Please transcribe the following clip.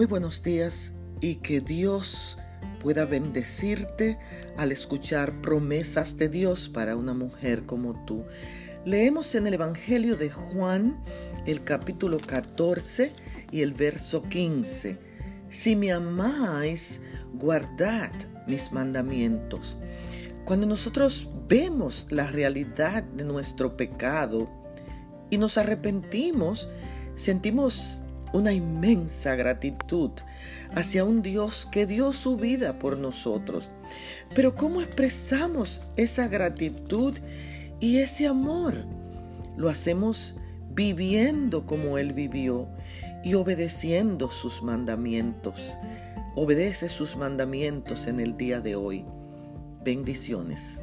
Muy buenos días y que Dios pueda bendecirte al escuchar promesas de Dios para una mujer como tú. Leemos en el Evangelio de Juan el capítulo 14 y el verso 15. Si me amáis, guardad mis mandamientos. Cuando nosotros vemos la realidad de nuestro pecado y nos arrepentimos, sentimos una inmensa gratitud hacia un Dios que dio su vida por nosotros. Pero ¿cómo expresamos esa gratitud y ese amor? Lo hacemos viviendo como Él vivió y obedeciendo sus mandamientos. Obedece sus mandamientos en el día de hoy. Bendiciones.